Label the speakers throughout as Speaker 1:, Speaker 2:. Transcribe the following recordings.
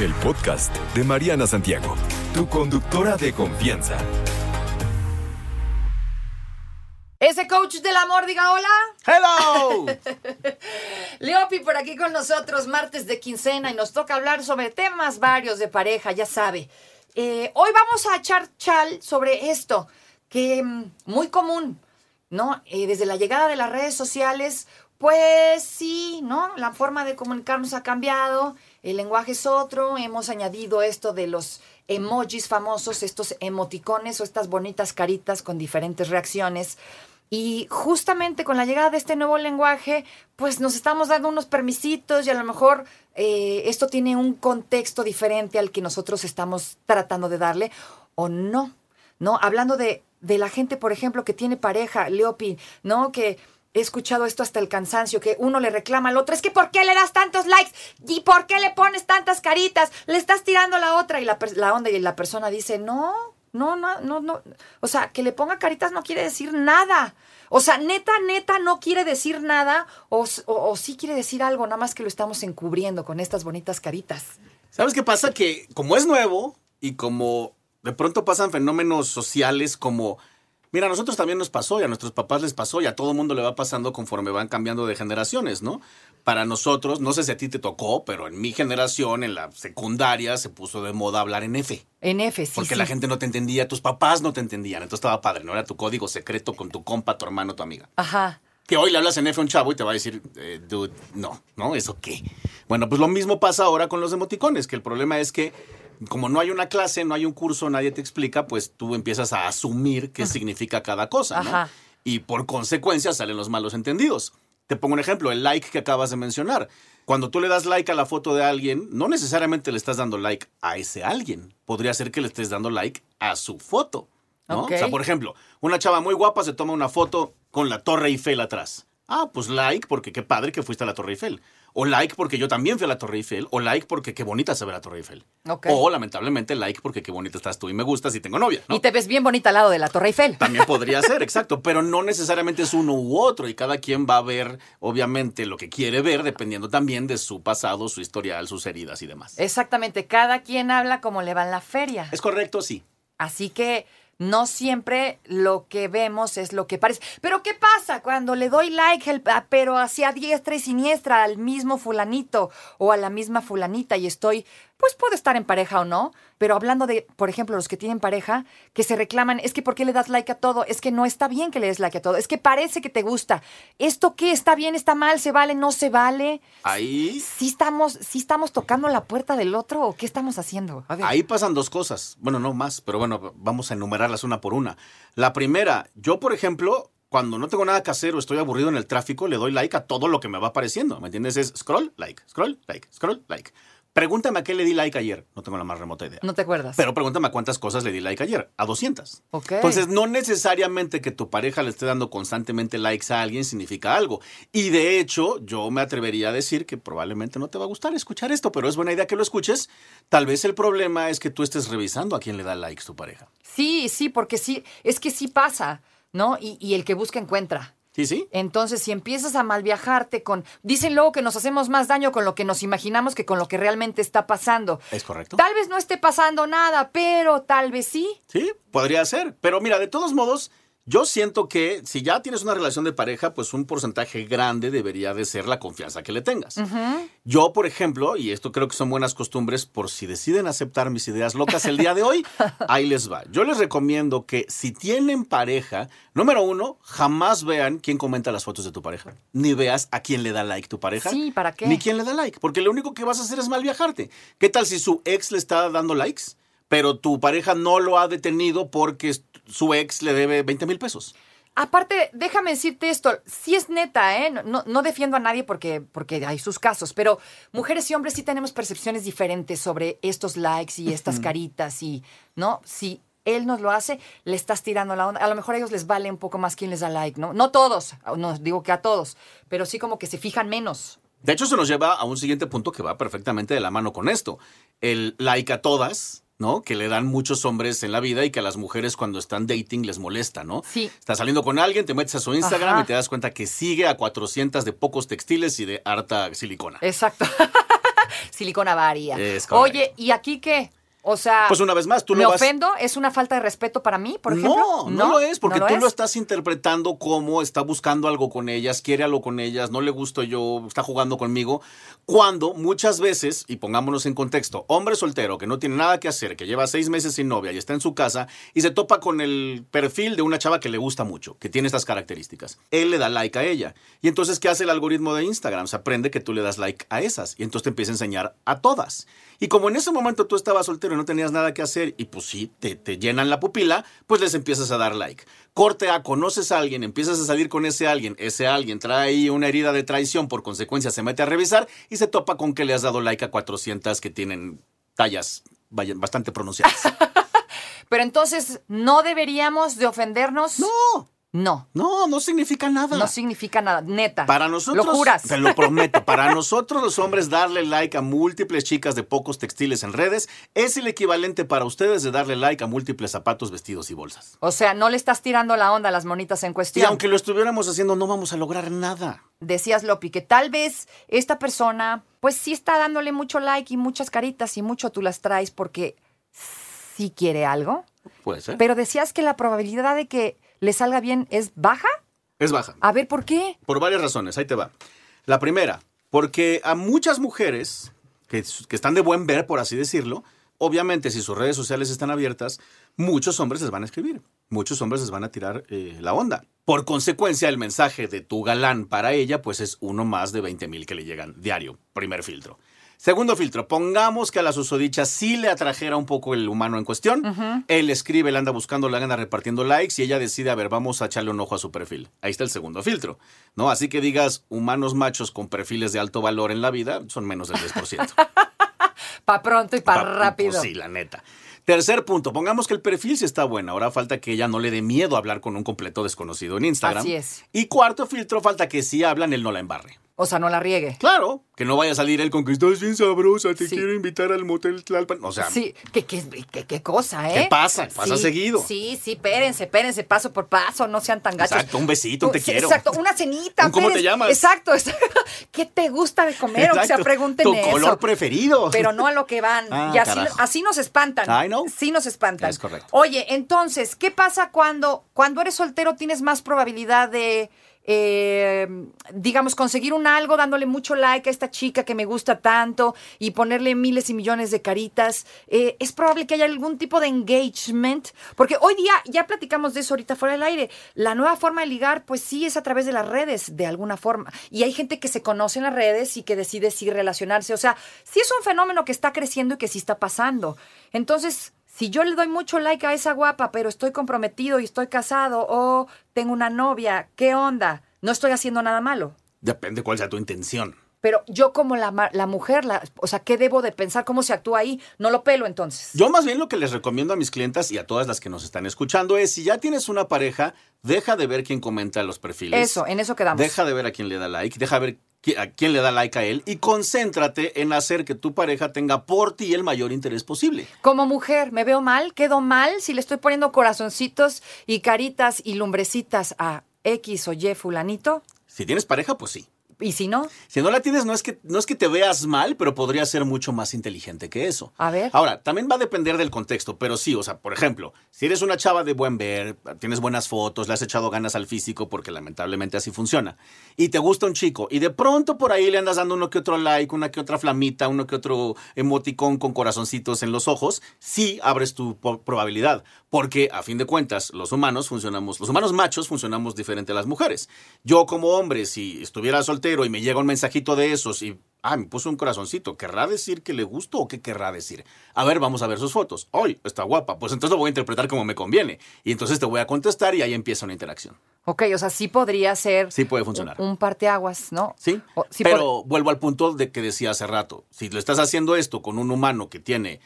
Speaker 1: el podcast de Mariana Santiago, tu conductora de confianza.
Speaker 2: Ese coach del amor, diga hola.
Speaker 3: ¡Hello!
Speaker 2: Leopi por aquí con nosotros, martes de quincena, y nos toca hablar sobre temas varios de pareja, ya sabe. Eh, hoy vamos a echar chal sobre esto, que mm, muy común, ¿no? Eh, desde la llegada de las redes sociales, pues sí, ¿no? La forma de comunicarnos ha cambiado, el lenguaje es otro, hemos añadido esto de los emojis famosos, estos emoticones o estas bonitas caritas con diferentes reacciones. Y justamente con la llegada de este nuevo lenguaje, pues nos estamos dando unos permisitos y a lo mejor eh, esto tiene un contexto diferente al que nosotros estamos tratando de darle o no, ¿no? Hablando de, de la gente, por ejemplo, que tiene pareja, Leopi, ¿no? Que he escuchado esto hasta el cansancio, que uno le reclama al otro, es que ¿por qué le das tantos likes? ¿Y por qué le pones tantas caritas? Le estás tirando la otra y la, onda y la persona dice, no, no, no, no, no. O sea, que le ponga caritas no quiere decir nada. O sea, neta, neta no quiere decir nada o, sí quiere decir algo, nada más que lo estamos encubriendo con estas bonitas caritas.
Speaker 3: ¿Sabes qué pasa? Que como es nuevo y como de pronto pasan fenómenos sociales como Mira, a nosotros también nos pasó y a nuestros papás les pasó y a todo mundo le va pasando conforme van cambiando de generaciones, ¿no? Para nosotros, no sé si a ti te tocó, pero en mi generación, en la secundaria, se puso de moda hablar en F.
Speaker 2: En F, sí.
Speaker 3: Porque
Speaker 2: sí.
Speaker 3: la gente no te entendía, tus papás no te entendían, entonces estaba padre, ¿no? Era tu código secreto con tu compa, tu hermano, tu amiga.
Speaker 2: Ajá.
Speaker 3: Que hoy le hablas en F a un chavo y te va a decir, eh, dude, no, ¿no? ¿Eso qué? Bueno, pues lo mismo pasa ahora con los emoticones, que el problema es que como no hay una clase, no hay un curso, nadie te explica, pues tú empiezas a asumir qué significa cada cosa, ¿no?
Speaker 2: Ajá.
Speaker 3: Y por consecuencia salen los malos entendidos. Te pongo un ejemplo, el like que acabas de mencionar. Cuando tú le das like a la foto de alguien, no necesariamente le estás dando like a ese alguien. Podría ser que le estés dando like a su foto. O sea, por ejemplo, una chava muy guapa se toma una foto con la Torre Eiffel atrás. Ah, pues like porque qué padre que fuiste a la Torre Eiffel. O like porque yo también fui a la Torre Eiffel. O like porque qué bonita se ve la Torre Eiffel. O lamentablemente like porque qué bonita estás tú y me gustas y tengo novia. ¿no?
Speaker 2: Y te ves bien bonita al lado de la Torre Eiffel.
Speaker 3: También podría ser, exacto, pero no necesariamente es uno u otro y cada quien va a ver, obviamente, lo que quiere ver dependiendo también de su pasado, su historial, sus heridas y demás.
Speaker 2: Exactamente, cada quien habla como le va en la feria.
Speaker 3: ¿Es correcto? Sí.
Speaker 2: Así que no siempre lo que vemos es lo que parece. Pero ¿qué pasa cuando le doy like, ah, pero hacia diestra y siniestra al mismo fulanito o a la misma fulanita y estoy, pues puedo estar en pareja o no, pero hablando de, por ejemplo, los que tienen pareja, que se reclaman, es que ¿por qué le das like a todo? Es que no está bien que le des like a todo, es que parece que te gusta. ¿Esto qué? ¿Está bien? ¿Está mal? ¿Se vale? ¿No se vale?
Speaker 3: Ahí,
Speaker 2: ¿Sí estamos, sí estamos tocando la puerta del otro o qué estamos haciendo? A ver.
Speaker 3: ahí pasan dos cosas. Bueno, no más, pero bueno, vamos a enumerarlas una por una. La primera, yo, por ejemplo, cuando no tengo nada que hacer o estoy aburrido en el tráfico, le doy like a todo lo que me va apareciendo. ¿Me entiendes? Es scroll, like, scroll, like, scroll, like. Pregúntame a qué le di like ayer. No tengo la más remota idea.
Speaker 2: No te acuerdas.
Speaker 3: Pero pregúntame a cuántas cosas le di like ayer. A 200.
Speaker 2: Ok.
Speaker 3: Entonces, no necesariamente que tu pareja le esté dando constantemente likes a alguien significa algo. Y de hecho, yo me atrevería a decir que probablemente no te va a gustar escuchar esto, pero es buena idea que lo escuches. Tal vez el problema es que tú estés revisando a quién le da likes tu pareja.
Speaker 2: Sí, sí, porque sí, es que sí pasa, ¿no? Y, y el que busca encuentra.
Speaker 3: ¿Sí, sí?
Speaker 2: Entonces, si empiezas a malviajarte con... Dicen luego que nos hacemos más daño con lo que nos imaginamos que con lo que realmente está pasando.
Speaker 3: ¿Es correcto?
Speaker 2: Tal vez no esté pasando nada, pero tal vez sí.
Speaker 3: Sí, podría ser. Pero mira, de todos modos, yo siento que si ya tienes una relación de pareja, pues un porcentaje grande debería de ser la confianza que le tengas. Yo, por ejemplo, y esto creo que son buenas costumbres, por si deciden aceptar mis ideas locas el día de hoy, ahí les va. Yo les recomiendo que si tienen pareja, número uno, jamás vean quién comenta las fotos de tu pareja, ni veas a quién le da like tu pareja.
Speaker 2: Sí, ¿para qué?
Speaker 3: Ni quién le da like, porque lo único que vas a hacer es mal viajarte. ¿Qué tal si su ex le está dando likes? Pero tu pareja no lo ha detenido porque su ex le debe 20 mil pesos.
Speaker 2: Aparte, déjame decirte esto, sí es neta, ¿eh? No- defiendo a nadie porque, porque hay sus casos, pero mujeres y hombres sí tenemos percepciones diferentes sobre estos likes y estas caritas y, ¿no? Si él nos lo hace, le estás tirando la onda. A lo mejor a ellos les vale un poco más quién les da like, ¿no? No todos, no digo que a todos, pero sí como que se fijan menos.
Speaker 3: De hecho, se nos lleva a un siguiente punto que va perfectamente de la mano con esto. El like a todas, ¿no? Que le dan muchos hombres en la vida y que a las mujeres cuando están dating les molesta, ¿no?
Speaker 2: Sí.
Speaker 3: Estás saliendo con alguien, te metes a su Instagram
Speaker 2: Ajá.
Speaker 3: y te das cuenta que sigue a 400 de pocos textiles y de harta silicona.
Speaker 2: Exacto. Silicona
Speaker 3: correcto.
Speaker 2: Oye, ¿y aquí qué? O sea,
Speaker 3: Pues una vez más, tú
Speaker 2: ¿me
Speaker 3: lo vas...
Speaker 2: ofendo? ¿Es una falta de respeto para mí, por ejemplo?
Speaker 3: No, no, lo es, porque
Speaker 2: ¿No
Speaker 3: tú
Speaker 2: es?
Speaker 3: lo estás interpretando como está buscando algo con ellas, quiere algo con ellas, no le gusto yo, está jugando conmigo. Cuando muchas veces, y pongámonos en contexto, hombre soltero que no tiene nada que hacer, que lleva seis meses sin novia y está en su casa y se topa con el perfil de una chava que le gusta mucho, que tiene estas características. Él le da like a ella. Y entonces, ¿qué hace el algoritmo de Instagram? Se aprende que tú le das like a esas y entonces te empieza a enseñar a todas. Y como en ese momento tú estabas soltero no tenías nada que hacer y pues sí, te, te llenan la pupila, pues les empiezas a dar like. Corte A, conoces a alguien, empiezas a salir con ese alguien, ese alguien trae ahí una herida de traición, por consecuencia se mete a revisar y se topa con que le has dado like a 400 que tienen tallas bastante pronunciadas.
Speaker 2: Pero entonces, ¿no deberíamos de ofendernos?
Speaker 3: No,
Speaker 2: No,
Speaker 3: no, no significa nada.
Speaker 2: no significa nada, neta.
Speaker 3: Para nosotros,
Speaker 2: ¿Lo juras?
Speaker 3: te lo prometo, para nosotros los hombres darle like a múltiples chicas de pocos textiles en redes es el equivalente para ustedes de darle like a múltiples zapatos, vestidos y bolsas.
Speaker 2: O sea, no le estás tirando la onda a las monitas en
Speaker 3: Y
Speaker 2: cuestión.
Speaker 3: aunque lo estuviéramos haciendo, no vamos a lograr nada.
Speaker 2: Decías, Lopi, que tal vez esta persona, pues sí está dándole mucho like y muchas caritas y mucho tú las traes porque sí quiere algo.
Speaker 3: Puede ser.
Speaker 2: Pero decías que la probabilidad de que le salga bien es baja.
Speaker 3: es baja.
Speaker 2: A ver, ¿por qué?
Speaker 3: Por varias razones, ahí te va. La primera, porque a muchas mujeres que, que están de buen ver, por así decirlo, obviamente si sus redes sociales están abiertas, muchos hombres les van a escribir, muchos hombres les van a tirar eh, la onda. Por consecuencia, el mensaje de tu galán para ella, pues es uno más de 20 mil que le llegan diario, primer filtro. Segundo filtro, pongamos que a la susodicha sí le atrajera un poco el humano en cuestión. Él escribe, él anda buscando, le anda repartiendo likes y ella decide, a ver, vamos a echarle un ojo a su perfil. Ahí está el segundo filtro. ¿No? Así que digas, humanos machos con perfiles de alto valor en la vida son menos del 10%.
Speaker 2: Pa' pronto y pa',
Speaker 3: Pa-
Speaker 2: rápido.
Speaker 3: pues sí, la neta. Tercer punto, pongamos que el perfil sí está bueno. Ahora falta que ella no le dé miedo a hablar con un completo desconocido en Instagram.
Speaker 2: Así es.
Speaker 3: Y cuarto filtro, falta que si hablan, él no la embarre.
Speaker 2: O sea, no la riegue.
Speaker 3: Claro, que no vaya a salir él con que estás bien sabrosa, te
Speaker 2: Sí.
Speaker 3: quiero invitar al motel Tlalpan. O sea,
Speaker 2: Sí, qué, qué, qué- qué cosa, ¿eh?
Speaker 3: ¿Qué pasa? Pasa
Speaker 2: Sí,
Speaker 3: seguido.
Speaker 2: Sí, sí, espérense, espérense, paso por paso, no sean tan gachos.
Speaker 3: Exacto, un besito, un te
Speaker 2: Sí,
Speaker 3: quiero.
Speaker 2: Exacto, una cenita.
Speaker 3: Un ¿cómo te llamas?
Speaker 2: Exacto, exacto. ¿Qué te gusta de comer? O sea, pregunten
Speaker 3: Tu
Speaker 2: eso.
Speaker 3: color preferido.
Speaker 2: Pero no a lo que van.
Speaker 3: Ah,
Speaker 2: y así, así nos espantan.
Speaker 3: I know.
Speaker 2: Sí nos espantan.
Speaker 3: Es correcto.
Speaker 2: Oye, entonces, ¿qué pasa cuando, cuando eres soltero tienes más probabilidad de, eh, digamos, conseguir un algo dándole mucho like a esta chica que me gusta tanto y ponerle miles y millones de caritas? Eh, es probable que haya algún tipo de engagement, porque hoy día, ya platicamos de eso ahorita fuera del aire, la nueva forma de ligar, pues sí es a través de las redes, de alguna forma. Y hay gente que se conoce en las redes y que decide sí relacionarse. O sea, sí es un fenómeno que está creciendo y que sí está pasando. Entonces, si yo le doy mucho like a esa guapa, pero estoy comprometido y estoy casado o tengo una novia, ¿qué onda? No estoy haciendo nada malo.
Speaker 3: Depende cuál sea tu intención.
Speaker 2: Pero yo como la, la mujer, la, o sea, ¿qué debo de pensar? ¿Cómo se actúa ahí? No lo pelo entonces.
Speaker 3: Yo más bien lo que les recomiendo a mis clientas y a todas las que nos están escuchando es, si ya tienes una pareja, deja de ver quién comenta los perfiles.
Speaker 2: Eso, en eso quedamos.
Speaker 3: Deja de ver a quién le da like, deja de ver a quién le da like a él y concéntrate en hacer que tu pareja tenga por ti el mayor interés posible.
Speaker 2: Como mujer, ¿me veo mal? ¿Quedo mal si le estoy poniendo corazoncitos y caritas y lumbrecitas a X o Y fulanito?
Speaker 3: Si tienes pareja, pues sí.
Speaker 2: ¿Y si no?
Speaker 3: Si no la tienes, no es que, no es que te veas mal, pero podría ser mucho más inteligente que eso.
Speaker 2: A ver.
Speaker 3: Ahora, también va a depender del contexto, pero sí, o sea, por ejemplo, si eres una chava de buen ver, tienes buenas fotos, le has echado ganas al físico, porque lamentablemente así funciona, y te gusta un chico, y de pronto por ahí le andas dando uno que otro like, una que otra flamita, uno que otro emoticón con corazoncitos en los ojos, sí abres tu probabilidad, porque a fin de cuentas, los humanos funcionamos, los humanos machos funcionamos diferente a las mujeres. Yo como hombre, si estuviera soltero y me llega un mensajito de esos y Ah, me puso un corazoncito. ¿Querrá decir que le gusto o qué querrá decir? A ver, vamos a ver sus fotos. ¡Ay, está guapa! Pues entonces lo voy a interpretar como me conviene. Y entonces te voy a contestar y ahí empieza una interacción.
Speaker 2: Ok, o sea, sí podría ser
Speaker 3: Sí puede funcionar.
Speaker 2: un, un parteaguas, ¿no?
Speaker 3: ¿Sí?
Speaker 2: O- sí
Speaker 3: Pero vuelvo al punto de que decía hace rato. Si lo estás haciendo esto con un humano que tiene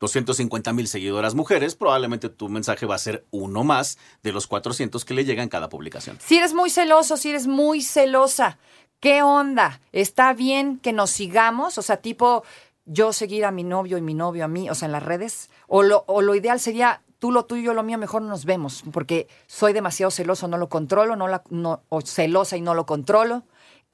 Speaker 3: 250 mil seguidoras mujeres, probablemente tu mensaje va a ser uno más de los 400 que le llegan cada publicación.
Speaker 2: Si eres muy celoso, si eres muy celosa, ¿qué onda? ¿Está bien que nos sigamos? O sea, tipo, yo seguir a mi novio y mi novio a mí, o sea, en las redes. O lo, o lo ideal sería tú lo tuyo, yo lo mío, mejor no nos vemos, porque soy demasiado celoso, no lo controlo, no la, no, o celosa y no lo controlo.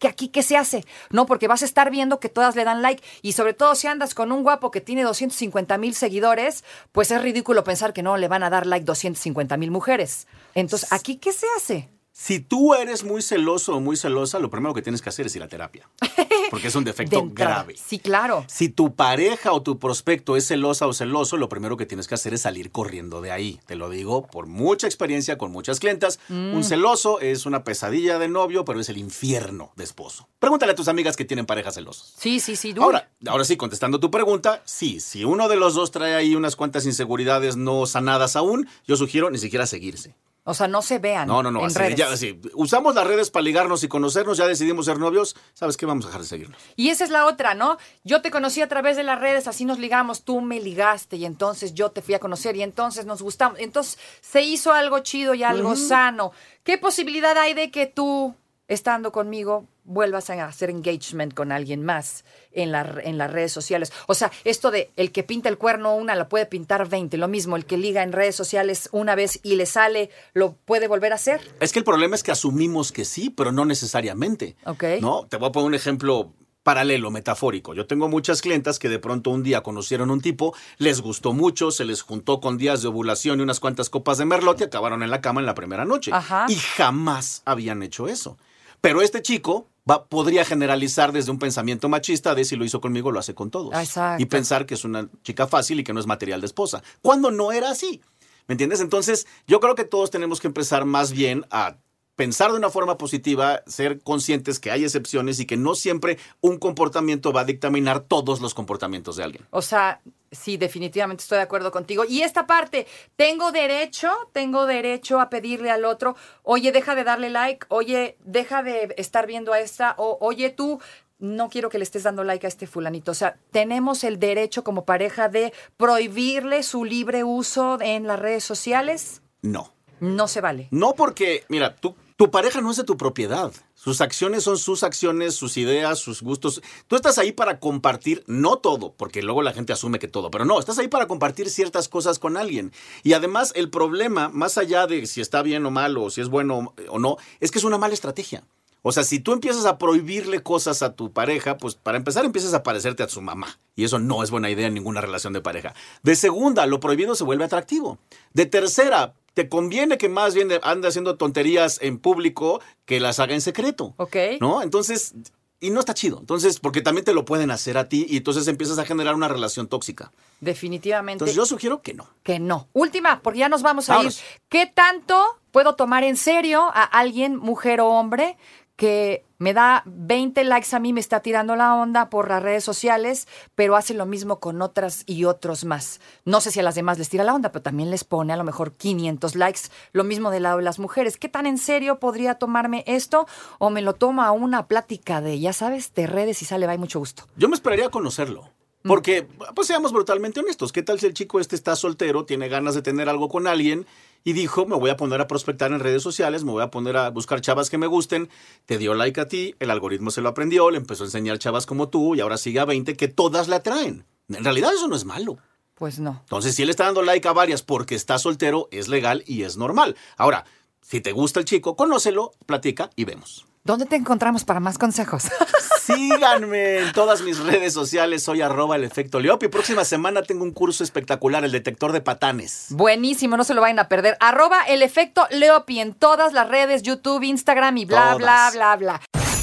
Speaker 2: que aquí qué se hace, ¿no? Porque vas a estar viendo que todas le dan like y sobre todo si andas con un guapo que tiene 250 mil seguidores, pues es ridículo pensar que no le van a dar like 250 mil mujeres. Entonces, ¿aquí qué se hace?
Speaker 3: Si tú eres muy celoso o muy celosa, lo primero que tienes que hacer es ir a terapia. Porque es un defecto
Speaker 2: De
Speaker 3: grave.
Speaker 2: Sí, claro.
Speaker 3: Si tu pareja o tu prospecto es celosa o celoso, lo primero que tienes que hacer es salir corriendo de ahí. Te lo digo por mucha experiencia con muchas clientas.
Speaker 2: Mm.
Speaker 3: Un celoso es una pesadilla de novio, pero es el infierno de esposo. Pregúntale a tus amigas que tienen parejas celosos.
Speaker 2: Sí, sí, sí.
Speaker 3: Ahora, ahora sí, contestando tu pregunta, sí, si uno de los dos trae ahí unas cuantas inseguridades no sanadas aún, yo sugiero ni siquiera seguirse.
Speaker 2: O sea, no se vean
Speaker 3: No, no, no.
Speaker 2: en
Speaker 3: así,
Speaker 2: redes.
Speaker 3: ya, así, usamos las redes para ligarnos y conocernos, ya decidimos ser novios, ¿sabes qué? Vamos a dejar de seguirnos.
Speaker 2: Y esa es la otra, ¿no? Yo te conocí a través de las redes, así nos ligamos, tú me ligaste y entonces yo te fui a conocer y entonces nos gustamos. Entonces se hizo algo chido y algo sano. ¿Qué posibilidad hay de que tú, estando conmigo, vuelvas a hacer engagement con alguien más en, la, en las redes sociales? O sea, esto de el que pinta el cuerno una la puede pintar 20, lo mismo, el que liga en redes sociales una vez y le sale, ¿lo puede volver a hacer?
Speaker 3: Es que el problema es que asumimos que sí, pero no necesariamente.
Speaker 2: Ok.
Speaker 3: ¿No? Te voy a poner un ejemplo paralelo, metafórico. Yo tengo muchas clientas que de pronto un día conocieron un tipo, les gustó mucho, se les juntó con días de ovulación y unas cuantas copas de merlot y acabaron en la cama en la primera noche.
Speaker 2: Ajá.
Speaker 3: Y jamás habían hecho eso. Pero este chico va- podría generalizar desde un pensamiento machista de si lo hizo conmigo, lo hace con todos.
Speaker 2: Exacto.
Speaker 3: Y pensar que es una chica fácil y que no es material de esposa. Cuando no era así. ¿Me entiendes? Entonces, yo creo que todos tenemos que empezar más bien a pensar de una forma positiva, ser conscientes que hay excepciones y que no siempre un comportamiento va a dictaminar todos los comportamientos de alguien.
Speaker 2: O sea, sí, definitivamente estoy de acuerdo contigo. Y esta parte, tengo derecho, tengo derecho a pedirle al otro, oye, deja de darle like, oye, deja de estar viendo a esta, o oye, tú, no quiero que le estés dando like a este fulanito. O sea, tenemos el derecho como pareja de prohibirle su libre uso en las redes sociales.
Speaker 3: No.
Speaker 2: No se vale.
Speaker 3: No porque, mira, tú, tu pareja no es de tu propiedad. Sus acciones son sus acciones, sus ideas, sus gustos. Tú estás ahí para compartir, no todo, porque luego la gente asume que todo, pero no, estás ahí para compartir ciertas cosas con alguien. Y además el problema, más allá de si está bien o mal o si es bueno o no, es que es una mala estrategia. O sea, si tú empiezas a prohibirle cosas a tu pareja, pues para empezar empiezas a parecerte a su mamá. Y eso no es buena idea en ninguna relación de pareja. De segunda, lo prohibido se vuelve atractivo. De tercera, te conviene que más bien ande haciendo tonterías en público que las haga en secreto.
Speaker 2: ¿Ok?
Speaker 3: ¿No? Entonces, y no está chido. Entonces, porque también te lo pueden hacer a ti y entonces empiezas a generar una relación tóxica.
Speaker 2: Definitivamente.
Speaker 3: Entonces, yo sugiero que no.
Speaker 2: que no. Última, porque ya nos vamos a
Speaker 3: Vámonos.
Speaker 2: ir. ¿Qué tanto puedo tomar en serio a alguien, mujer o hombre, que me da 20 likes a mí, me está tirando la onda por las redes sociales, pero hace lo mismo con otras y otros más? No sé si a las demás les tira la onda, pero también les pone a lo mejor 500 likes. Lo mismo del lado de las mujeres. ¿Qué tan en serio podría tomarme esto? ¿O me lo tomo a una plática de, ya sabes, de redes y sale, va, mucho gusto?
Speaker 3: Yo me esperaría a conocerlo. Porque, pues seamos brutalmente honestos, ¿qué tal si el chico este está soltero, tiene ganas de tener algo con alguien y dijo, me voy a poner a prospectar en redes sociales, me voy a poner a buscar chavas que me gusten, te dio like a ti, el algoritmo se lo aprendió, le empezó a enseñar chavas como tú y ahora sigue a 20 que todas la atraen. En realidad eso no es malo.
Speaker 2: Pues no.
Speaker 3: Entonces, si él está dando like a varias porque está soltero, es legal y es normal. Ahora, si te gusta el chico, conócelo, platica y vemos.
Speaker 2: ¿Dónde te encontramos para más consejos?
Speaker 3: Síganme en todas mis redes sociales, soy arroba el efecto Leopi. Próxima semana tengo un curso espectacular, el detector de patanes.
Speaker 2: Buenísimo, no se lo vayan a perder. Arroba el efecto Leopi en todas las redes, YouTube, Instagram y bla, bla, bla, bla.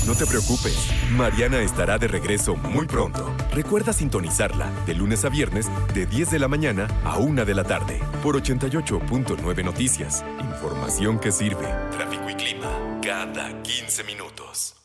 Speaker 1: No te preocupes, Mariana estará de regreso muy pronto. Recuerda sintonizarla de lunes a viernes de 10 de la mañana a 1 de la tarde por 88.9 Noticias. Información que sirve. Tráfico y clima cada 15 minutos.